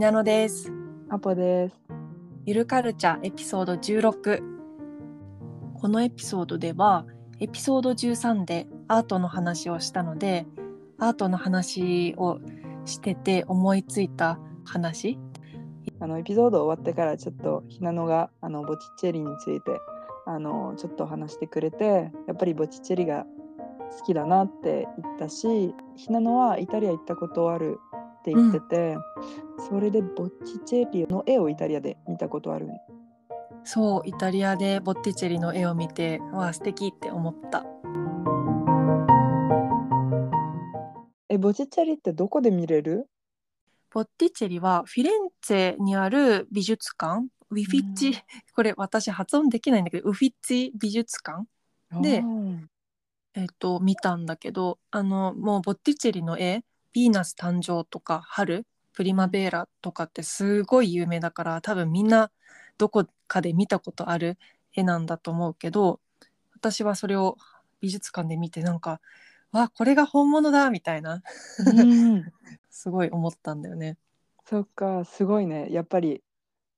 ひなのです。アポです。ゆるカルチャーエピソード16。このエピソードでは、エピソード13でアートの話をしたので、アートの話をしてて思いついた話。あのエピソード終わってからちょっとひなのがあのボチッチェリについてあのちょっと話してくれて、やっぱりボチッチェリが好きだなって言ったし、ひなのはイタリア行ったことあるって言ってて、それでボチッチェリの絵をイタリアで見たことある。そう、イタリアでボッティチェリの絵を見て、わあ、素敵って思った。え、ボチッチェリってどこで見れる？ボッティチェリはフィレンツェにある美術館、ウィフィッチ、うん。これ私発音できないんだけど、ウフィッチ美術館。であー。えっと見たんだけどあのもうボッティチェリの絵「ヴィーナス誕生」とか「春」「プリマベーラ」とかってすごい有名だから多分みんなどこかで見たことある絵なんだと思うけど私はそれを美術館で見てなんかわこれが本物だみたいなうん すごい思ったんだよね。そっか、すごいね。やっぱり、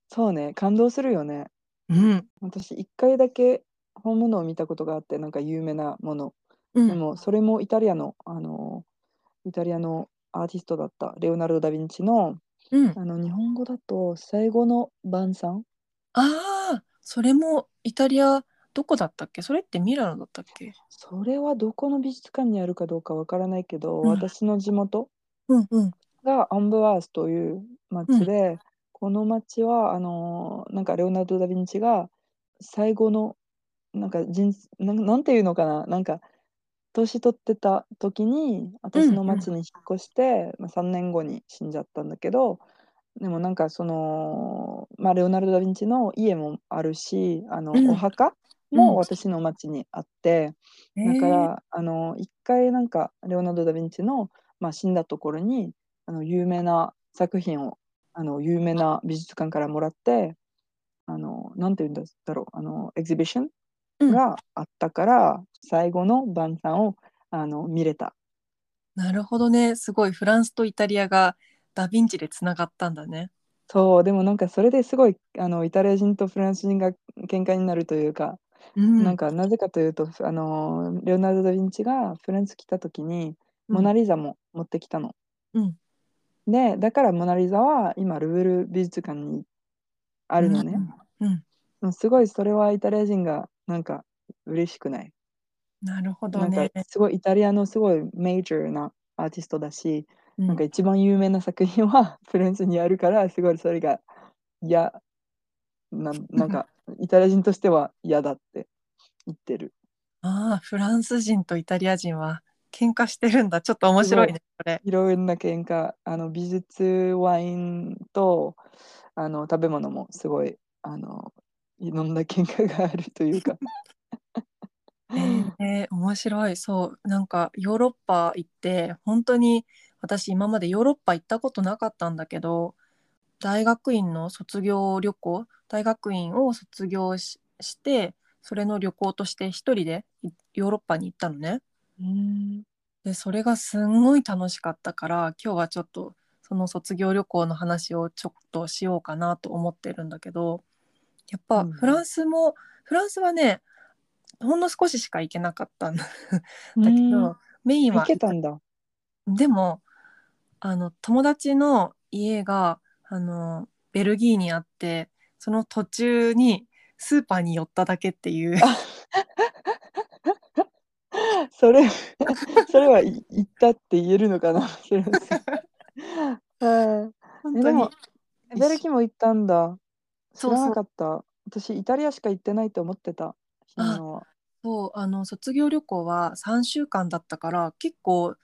そうね、感動するよね。うん、私一回だけ本物を見たことがあってなんか有名なもの、うん、でもそれもイタリアのあのイタリアのアーティストだったレオナルド・ダ・ヴィンチのうん、あの日本語だと最後の晩餐。ああそれもイタリアどこだったっけ？それってミラノだったっけ？それはどこの美術館にあるかどうかわからないけど、うん。私の地元うんうん。がアンブワースという町で、この町はあのなんかレオナルド・ダ・ヴィンチが最後のなんか人なんなんていうのかな？なんか年取ってた時に私の町に引っ越して、まあ、3年後に死んじゃったんだけどでもなんかその、まあ、レオナルド・ダ・ヴィンチの家もあるしあの、うん。お墓うん。も私の町にあって、だかえーら、あの一回なんかレオナルド・ダ・ヴィンチの、まあ、死んだところにあの有名な作品をあの有名な美術館からもらってあのなんて言うんだろうあのエキシビショうんンがあったから、最後の晩餐をあの見れた。なるほどね。すごいフランスとイタリアがダヴィンチでつながったんだね。そうでもなんかそれですごいあのイタリア人とフランス人が喧嘩になるというか、うん、なんかなぜかというとあのレオナルド・ダ・ヴィンチがフランス来た時にうんモナ・リザも持ってきたの。うんでだからモナ・リザは今ルール美術館にあるのね。うん、うんうんすごいそれはイタリア人がなんか嬉しくない。なるほなんどねか。すごいイタリアのすごいメジャーなアーティストだし、うんなんか一番有名な作品はフランスにあるからすごいそれが嫌な なんかイタリア人としては嫌だって言ってる。ああ、フランス人とイタリア人は喧嘩してるんだ。ちょっと面白いね、これ。いろいろな喧嘩あの美術ワインとあの食べ物もすごいあのいろんな喧嘩があるというか。えー、面白い。そう、なんかヨーロッパ行って、本当に私今までヨーロッパ行ったことなかったんだけど、大学院の卒業旅行、大学院を卒業しして、それの旅行として一人でいヨーロッパに行ったのね。うんでそれがすんごい楽しかったから今日はちょっとその卒業旅行の話をちょっとしようかなと思ってるんだけどやっぱうん。フランスも、フランスはねほんの少ししか行けなかったんだけどメイン行はけたんだ。でもあの友達の家があのベルギーにあってその途中にスーパーに寄っただけっていう。それ、それはい行ったって言えるのかな 本当に。えでも、ベルギーも行ったんだ。知らなかった。私、イタリアしか行ってないと思ってた。そうあの卒業旅行は3週間だったから結構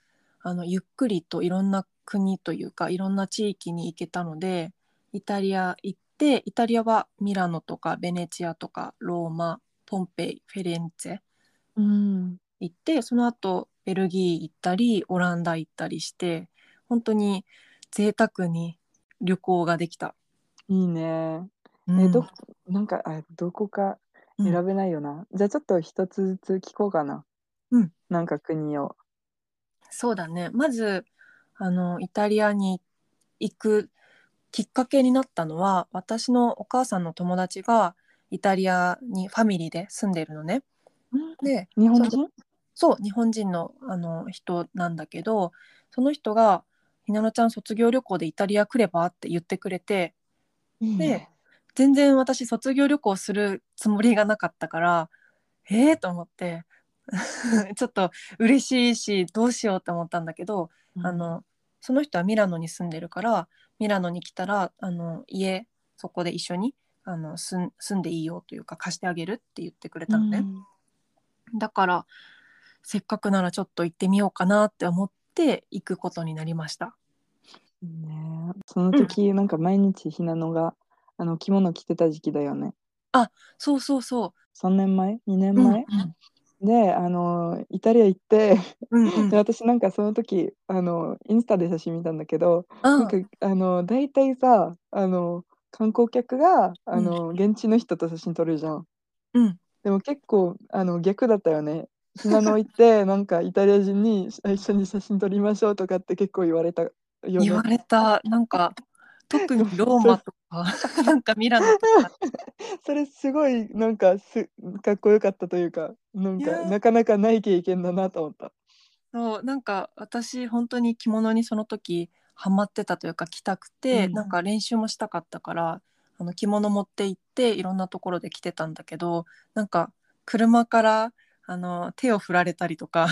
あのゆっくりといろんな国というかいろんな地域に行けたのでイタリア行ってイタリアはミラノとかベネチアとかローマポンペイフェレンツェうん。行ってその後ベルギー行ったりオランダ行ったりして本当に贅沢に旅行ができた。いいね。え、うんど、なんか、あ、どこかうん選べないよな。じゃあちょっと一つずつ聞こうかな。うんなんか国を。そうだねまずあのイタリアに行くきっかけになったのは私のお母さんの友達がイタリアにファミリーで住んでるのね。でそ日本人？そう日本人のあの人なんだけどその人が「ひなのちゃん卒業旅行でイタリア来れば?」って言ってくれてでいいね。全然私卒業旅行するつもりがなかったからえー、と思って ちょっと嬉しいしどうしようって思ったんだけど、あのその人はミラノに住んでるからミラノに来たらあの家そこで一緒にあの住ん住んでいいよというか貸してあげるって言ってくれたのね。だからせっかくならちょっと行ってみようかなって思って行くことになりました。ね。その時、なんか毎日ひなのがあの着物着てた時期だよね。そうそうそ3年前 ?2 年う。うん前、で、あの、イタリア行って、うんうんで、私なんかその時、あの、インスタで写真見たんだけど、なんか、あの、大体さ、あの、観光客が、あの、現地の人と写真撮るじゃん。うんでも結構、あの、逆だったよね。ひなの行って、なんかイタリア人に一緒に写真撮りましょうとかって結構言われたよ言わね。れたなんか特にローマとかなんかミラノとか。それすごいなんかすかっこよかったというか、なんかなかなかない経験だなと思った。そう。なんか私本当に着物にその時ハマってたというか着たくて、うん。なんか練習もしたかったからあの着物持って行っていろんなところで着てたんだけどなんか車からあの手を振られたりとか。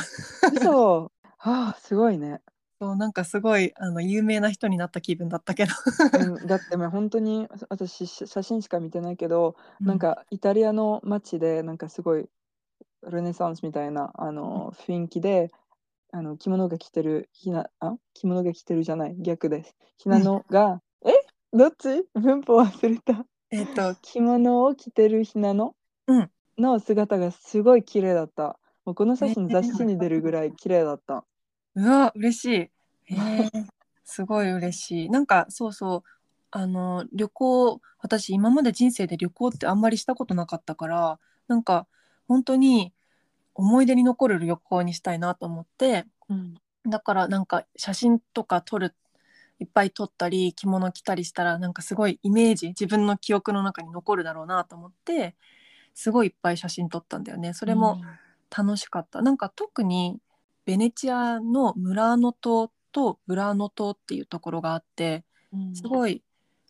嘘。はあ、すごいね。そうなんかすごいあの有名な人になった気分だったけど、うん、だってもう本当に私し写真しか見てないけど、なんかイタリアの街でなんかすごいルネサンスみたいなあの雰囲気であの着物が着てるひなあ着物が着てるじゃない逆です。ひなのが、え？どっち？文法忘れた。えっ、と 着物を着てるひなの？うん。の姿がすごい綺麗だった。もうこの写真ね 雑誌に出るぐらい綺麗だった。うわ嬉しい。えーすごい嬉しい。なんかそうそうあの旅行私今まで人生で旅行ってあんまりしたことなかったからなんか本当に思い出に残る旅行にしたいなと思ってうんだからなんか写真とか撮るいっぱい撮ったり着物着たりしたらなんかすごいイメージ自分の記憶の中に残るだろうなと思ってすごいいっぱい写真撮ったんだよね。それも楽しかった。なんか特にベネチアのムラーノ島とブラーノ島っていうところがあってうん。すごい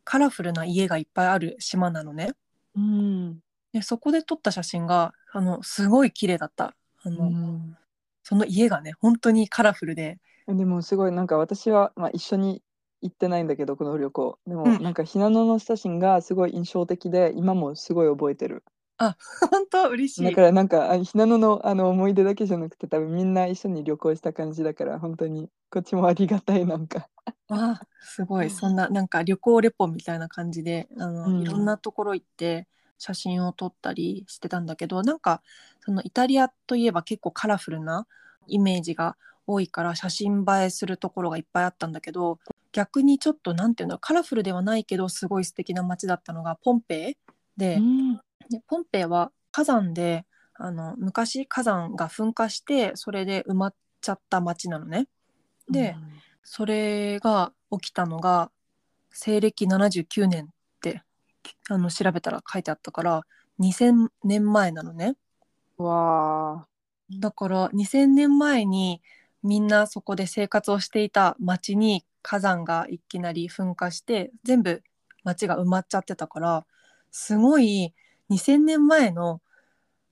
カラフルな家がいっぱいある島なのね。うん。でそこで撮った写真があのすごい綺麗だった。あの、うん。その家がね本当にカラフルで。でもすごいなんか私は、まあ、一緒に行ってないんだけどこの旅行。でもうん。なんかひなのの写真がすごい印象的で今もすごい覚えてる本当？嬉しい。だからなんかあひなののあの思い出だけじゃなくて多分みんな一緒に旅行した感じだから本当にこっちもありがたいなんか。あすごい。そんななんか旅行レポみたいな感じであの、うん。いろんなところ行って写真を撮ったりしてたんだけどなんかそのイタリアといえば結構カラフルなイメージが多いから写真映えするところがいっぱいあったんだけど逆にちょっとなんていうのカラフルではないけどすごい素敵な街だったのがポンペイで,、うんでポンペイは火山であの昔火山が噴火してそれで埋まっちゃった街なのね。で、それが起きたのが西暦79年ってあの調べたら書いてあったから2000年前なのねわあだから2000年前にみんなそこで生活をしていた町に火山がいきなり噴火して全部町が埋まっちゃってたからすごい2000年前の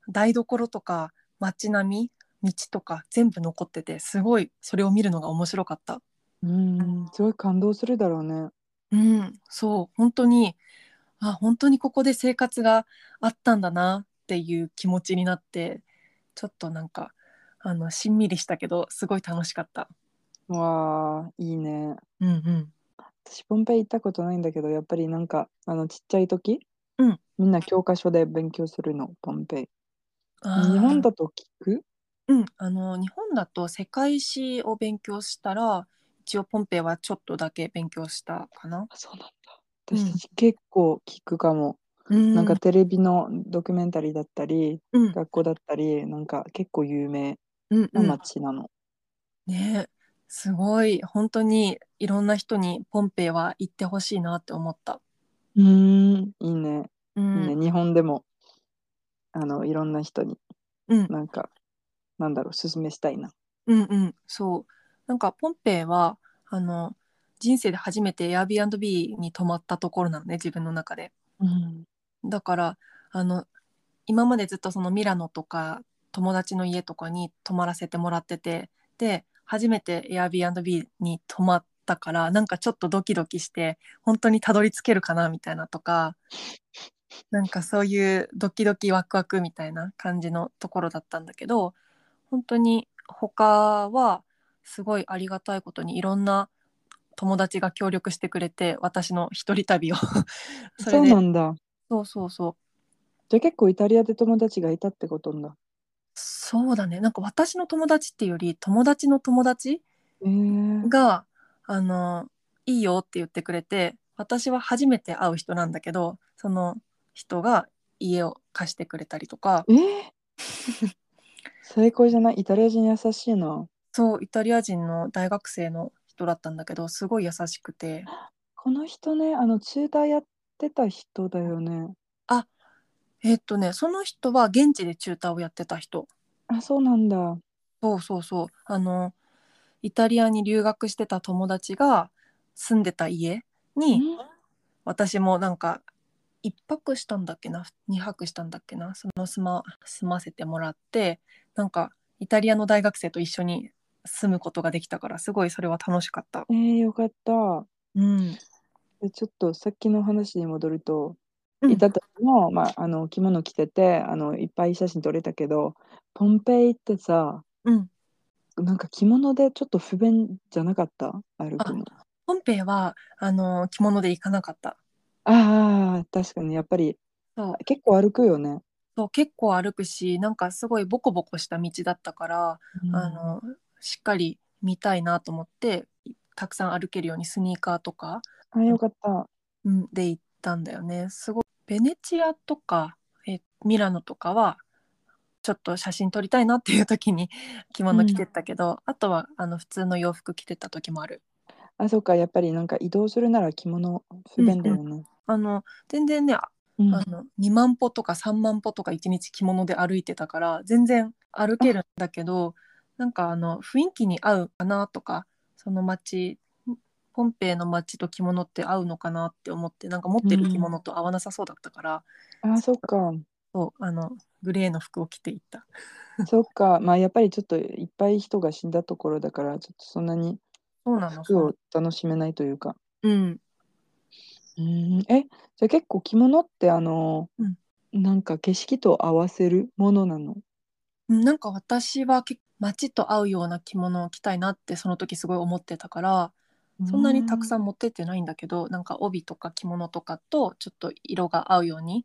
台所とか町並み道とか全部残っててすごいそれを見るのが面白かった。うん。すごい感動するだろうね。うん、そう。本当にあ本当にここで生活があったんだなっていう気持ちになってちょっとなんかあのしんみりしたけどすごい楽しかった。わあいいね。うんうん。私ポンペイ行ったことないんだけどやっぱりなんかあのちっちゃい時、うん。みんな教科書で勉強するの？ポンペイ。日本だと聞く？うん、あの日本だと世界史を勉強したら一応ポンペイはちょっとだけ勉強したかな。あそうなんだ。うん。私たち結構聞くかも、うん。なんかテレビのドキュメンタリーだったりうん。学校だったりなんか結構有名うんうなん街なの、ねすごい。本当にいろんな人にポンペイは行ってほしいなって思った。うーん、いいね。ういいね。ん、日本でも、あの、いろんな人に、うん、なんか、なんだろう、勧めしたいな。うん、うん、そう。なんかポンペイはあの人生で初めて Airbnb に泊まったところなのね自分の中で。うん。だからあの今までずっとそのミラノとか友達の家とかに泊まらせてもらっててで初めて Airbnb に泊まったからなんかちょっとドキドキして本当にたどり着けるかなみたいなとかなんかそういうドキドキワクワクみたいな感じのところだったんだけど本当に他はすごいありがたいことにいろんな友達が協力してくれて私の一人旅を。そそうなんだ。そうそうそう。じゃあ結構イタリアで友達がいたってことんだ。そうだね。なんか私の友達っていうより友達の友達えー、があのいいよって言ってくれて私は初めて会う人なんだけどその人が家を貸してくれたりとかえ？ー、最高じゃない？イタリア人優しいな。そうイタリア人の大学生の人だったんだけどすごい優しくてこの人ね、あの、チューターやってた人だよね。えっとねその人は現地でチューターをやってた人あ、そうなんだ。そうそうそうあのイタリアに留学してた友達が住んでた家にん。私もなんか1泊したんだっけな？2泊したんだっけな？その住ま住ませてもらってなんかイタリアの大学生と一緒に住むことができたからすごいそれは楽しかった。えー、よかった。うん、でちょっとさっきの話に戻ると、うん。いた時も、まあ、あの着物着ててあのいっぱい写真撮れたけどポンペイってさうん、なんか着物でちょっと不便じゃなかった？歩くの。ポンペイはあの着物で行かなかった。ああ確かに。やっぱりそう。結構歩くよね、そう結構歩くしなんかすごいボコボコした道だったから、あのしっかり見たいなと思ってたくさん歩けるようにスニーカーとか、あよかった。うん、で行ったんだよね。すごいベネチアとかえミラノとかはちょっと写真撮りたいなっていう時に 着物着てったけど、あとはあの普通の洋服着てた時もある。あそっかやっぱりなんか移動するなら着物不便だよね、あの全然ねあうん。あの2万歩とか3万歩とか1日着物で歩いてたから全然歩けるんだけどなんかあの雰囲気に合うかなとかその街ポンペイの街と着物って合うのかなって思ってなんか持ってる着物と合わなさそうだったから、あそっかそうあのグレーの服を着ていった。そっか。まあやっぱりちょっといっぱい人が死んだところだからちょっとそんなにそうなの服を楽しめないというか。うん。うん。えじゃあ結構着物ってあの、うん。なんか景色と合わせるものなの？うんなんか私は街と合うような着物を着たいなってその時すごい思ってたからそんなにたくさんん持ってってないんだけどなんか帯とか着物とかとちょっと色が合うように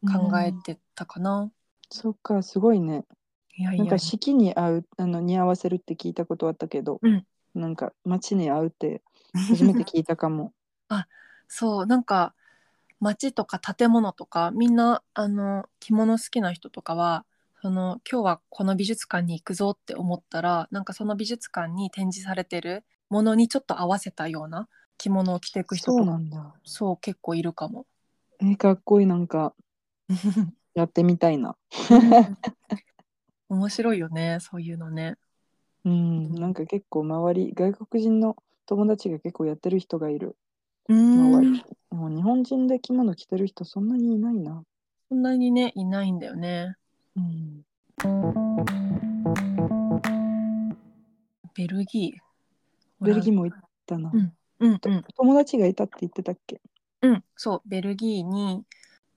考えてたかな。そっかすごいね。いやいや。なんか四季に合うあのに合わせるって聞いたことあったけど、うん。なんか街に合うって 初めて聞いたかも。そうなんか街とか建物とかみんなあの着物好きな人とかはその今日はこの美術館に行くぞって思ったらなんかその美術館に展示されてるものにちょっと合わせたような着物を着ていく人そうとかなんだ。そう結構いるかも。えかっこいいなんか やってみたいな。面白いよねそういうのね。うん。なんか結構周り外国人の友達が結構やってる人がいる。うーん。周り。もう日本人で着物着てる人そんなにいないな。そんなにねいないんだよね。うん。ベルギー。ベルギーも行ったな、うん。うんうん。友達がいたって言ってたっけ？うん、そうベルギーに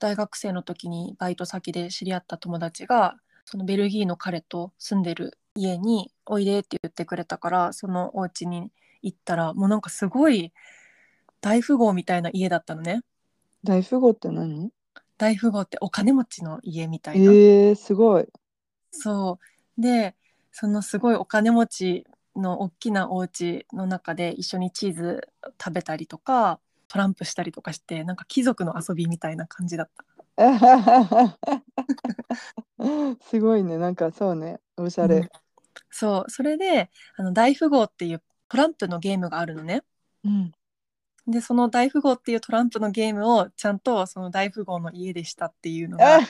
大学生の時にバイト先で知り合った友達がそのベルギーの彼と住んでる家においでって言ってくれたからそのお家に行ったらもうなんかすごい大富豪みたいな家だったのね。大富豪って何？大富豪ってお金持ちの家みたえいな、ー、すごい。そう。でそのすごいお金持ちの大きなお家の中で一緒にチーズ食べたりとかトランプしたりとかしてなんか貴族の遊びみたいな感じだった。すごいねなんかそうねおしゃれ、うんそうそれであの大富豪っていうトランプのゲームがあるのね。うん。でその大富豪っていうトランプのゲームをちゃんとその大富豪の家でしたっていうのがあ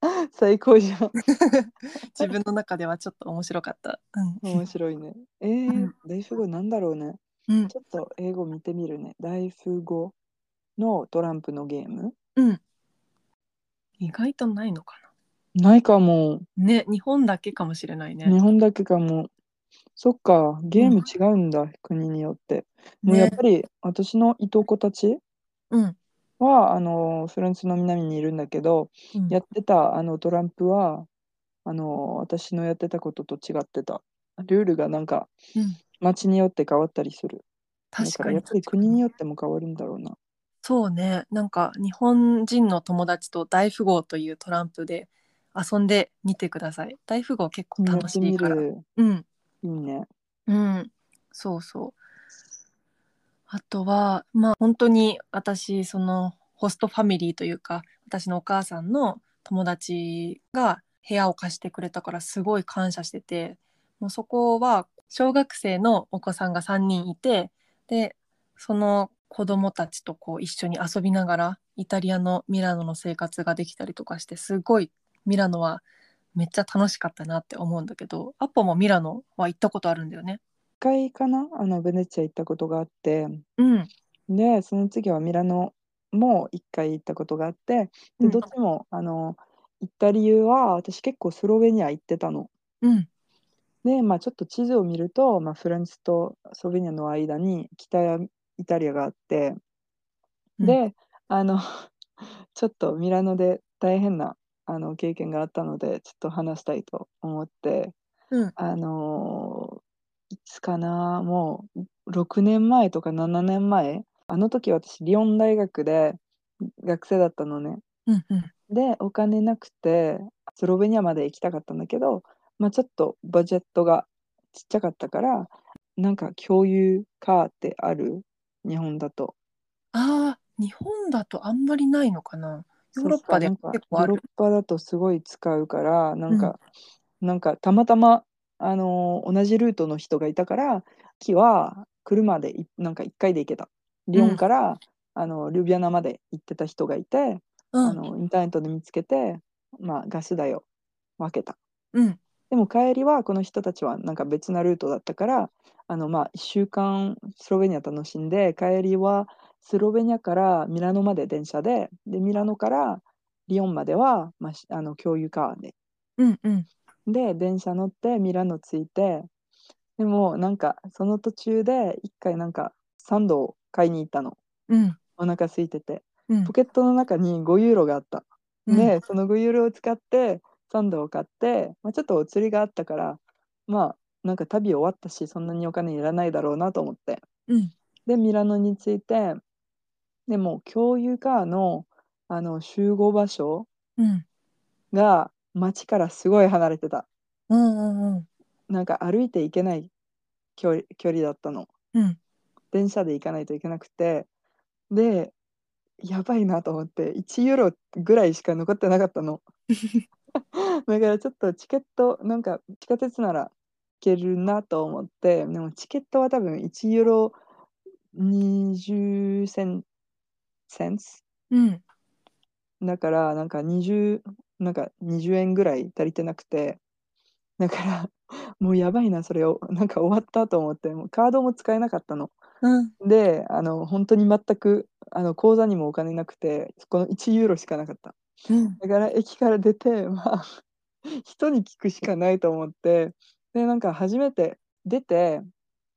最高じゃん。自分の中ではちょっと面白かった。うん面白いね。えーうん、大富豪なんだろうね。うんちょっと英語見てみるね。大富豪のトランプのゲームうん、意外とないのかないかも。な。ね日本だけかもしれないね。日本だけかも。そっか、ゲーム違うんだ、国によって。もうやっねぱり私のいとこたちうんはあのフランスの南にいるんだけど、うんやってたあのトランプはあの私のやってたことと違ってた。ルールがなんかうん町によって変わったりする。だ確からにかやっぱり国によっても変わるんだろうな。そうねなんか日本人の友達と大富豪というトランプで遊んでみてください。大富豪結構や楽しいから。る。うんいいね。うん、そうそう。あとはまあ本当に私そのホストファミリーというか私のお母さんの友達が部屋を貸してくれたからすごい感謝しててもうそこは小学生のお子さんが3人いてでその子供たちとこう一緒に遊びながらイタリアのミラノの生活ができたりとかしてすごいミラノはめっちゃ楽しかったなって思うんだけどアッポもミラノは行ったことあるんだよね。一回かな？あのベネチア行ったことがあって、うん。で、その次はミラノも一回行ったことがあって、で、うん。どっちもあの行った理由は私結構スロベニア行ってたの。うんで、まあちょっと地図を見ると、まあ、フランスとスロベニアの間に北イタリアがあって、うん。で、あの、ちょっとミラノで大変なあの経験があったので、ちょっと話したいと思って、うん。あのーいつかな、もう6年前とか7年前、あの時私、リヨン大学で学生だったのね。うんうん。で、お金なくて、スロベニアまで行きたかったんだけど、まあ、ちょっとバジェットがちっちゃかったから、なんか共有カーってある日本だと。ああ日本だとあんまりないのかなヨーロッパで結構あるヨーロッパだとすごい使うから、なんか、なんかたまたま、あのー同じルートの人がいたから、木は車でいなんか1回で行けた。リヨンから、あのリュビアナまで行ってた人がいて、うんあのインターネットで見つけて、まあ、ガス代を分けた。うんでも帰りはこの人たちはなんか別なルートだったから、あのまあ1週間スロベニア楽しんで、帰りはスロベニアからミラノまで電車で、でミラノからリヨンまでは、まあ、しあの共有カーで。うんうんで、電車乗ってミラノ着いて、でもなんかその途中で一回なんかサンドを買いに行ったの。うんお腹空いてて。うんポケットの中に5ユーロがあった。うんで、その5ユーロを使ってサンドを買って、まあ、ちょっとお釣りがあったから、まあなんか旅終わったし、そんなにお金いらないだろうなと思って。うんで、ミラノに着いて、でも共有カーのあの集合場所うんが街からすごい離れてた。うんうんうんなんか歩いて行けない距離距離だったの。うん電車で行かないといけなくて。で、やばいなと思って、1ユーロぐらいしか残ってなかったの。だからちょっとチケット、なんか地下鉄なら行けるなと思って、でもチケットは多分1ユーロ20センセンス？うんだからなんか20、なんか20円ぐらい足りてなくて、だから もうやばいな、それを、なんか終わったと思って、もうカードも使えなかったの。うんで、あの本当に全くあの口座にもお金なくて、この1ユーロしかなかった。うんだから駅から出て、まあ、人に聞くしかないと思って、で、なんか初めて出て、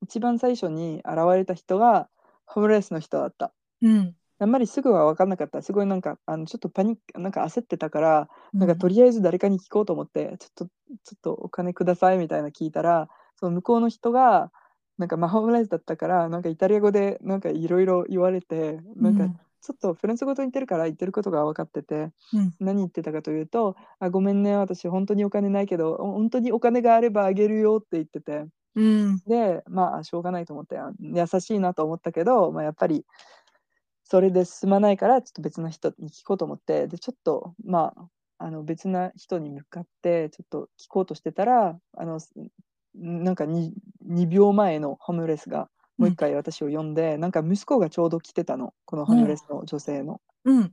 一番最初に現れた人がホームレスの人だった。うんあんまりすぐは分かんなかった。すごいなんか、あのちょっとパニック、なんか焦ってたから、なんかとりあえず誰かに聞こうと思って、ちょっと、ちょっとお金くださいみたいな聞いたら、その向こうの人が、なんかマホームレスだったから、なんかイタリア語でなんかいろいろ言われて、なんかちょっとフランス語と言ってるから言ってることが分かってて、うん。何言ってたかというと、あ、ごめんね、私本当にお金ないけど、本当にお金があればあげるよって言ってて、うん。で、まあ、しょうがないと思って、あ優しいなと思ったけど、まあ、やっぱり、それで進まないから、ちょっと別の人に聞こうと思って、で、ちょっと、まあ、あの別な人に向かって、ちょっと聞こうとしてたら、あの、すなんかに2秒前のホームレスがもう一回私を呼んで、なんか息子がちょうど来てたの。このホームレスの女性の。うん。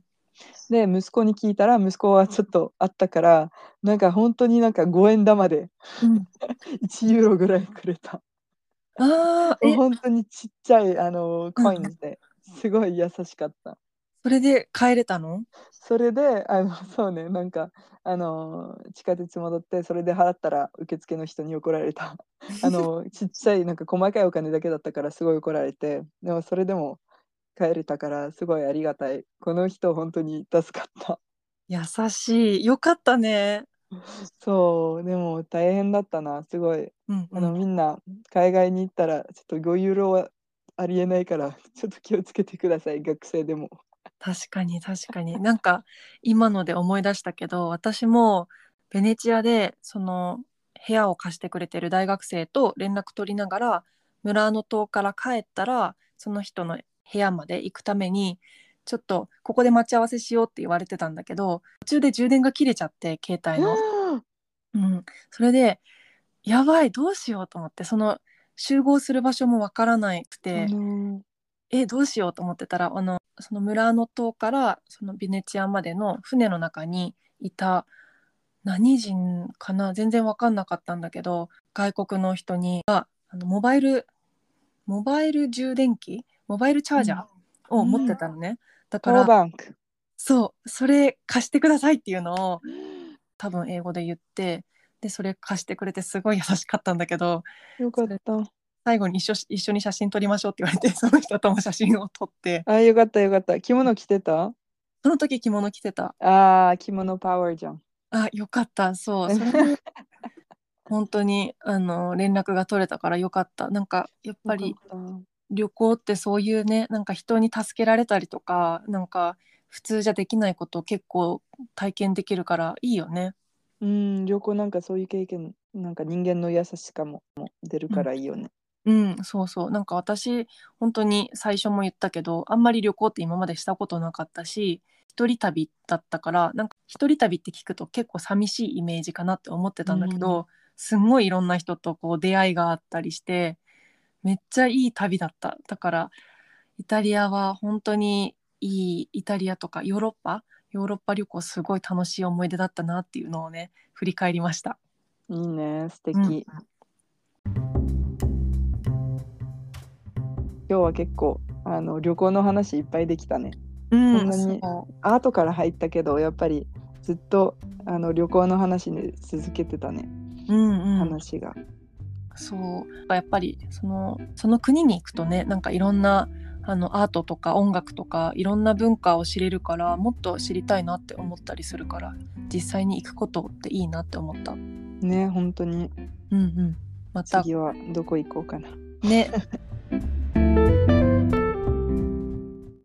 で息子に聞いたら息子はちょっとあったからなんか本当になんか5円玉でうん。1ユーロぐらいくれた。あ本当にちっちゃいあのコインですごい優しかった。それで帰れたの？それであの そうねなんかあの地下鉄戻ってそれで払ったら受付の人に怒られた。あのちっちゃいなんか細かいお金だけだったからすごい怒られてでもそれでも帰れたからすごいありがたい。この人本当に助かった。優しいよかったね そうでも大変だったなすごい。うんあの、うんみんな海外に行ったらちょっと5ユーロはありえないからちょっと気をつけてください学生でも。確かに確かになんか今ので思い出したけど私もベネチアでその部屋を貸してくれてる大学生と連絡取りながらムラーノ島から帰ったらその人の部屋まで行くためにちょっとここで待ち合わせしようって言われてたんだけど途中で充電が切れちゃって携帯の。うん、それでやばいどうしようと思ってその集合する場所もわからなくて。あのえどうしようと思ってたらあのその村の島からそのベネチアまでの船の中にいた何人かな全然分かんなかったんだけど外国の人にああのモバイルモバイル充電器モバイルチャージャーを持ってたのね、だパワーからバンク。そうそれ貸してくださいっていうのを多分英語で言ってでそれ貸してくれてすごい優しかったんだけどよかった。最後に一緒一緒に写真撮りましょうって言われて その人とも写真を撮ってあよかったよかった。着物着てた？その時着物着てた。あー着物パワーじゃん。あ、よかった。そう。そ本当にあの連絡が取れたからよかった。なんかやっぱり旅行ってそういうね、なんか人に助けられたりとか、なんか普通じゃできないことを結構体験できるからいいよね。うん旅行なんかそういう経験なんか人間の優しさも出るからいいよね。うん、そうそう。なんか私本当に最初も言ったけど、あんまり旅行って今までしたことなかったし、一人旅だったから、なんか一人旅って聞くと結構寂しいイメージかなって思ってたんだけど、すんごいいろんな人とこう出会いがあったりして、めっちゃいい旅だった。だからイタリアは本当にいいイタリアとかヨーロッパヨーロッパ旅行すごい楽しい思い出だったなっていうのをね振り返りました。いいね素敵。うん今日は結構あの旅行の話いっぱいできたね。うんそんなにアートから入ったけどやっぱりずっとあの旅行の話に続けてたね、うんうん、話が。そうやっぱりそのその国に行くとねなんかいろんなあのアートとか音楽とかいろんな文化を知れるからもっと知りたいなって思ったりするから実際に行くことっていいなって思った。うんね本当にうん、また次はどこ行こうかな。ね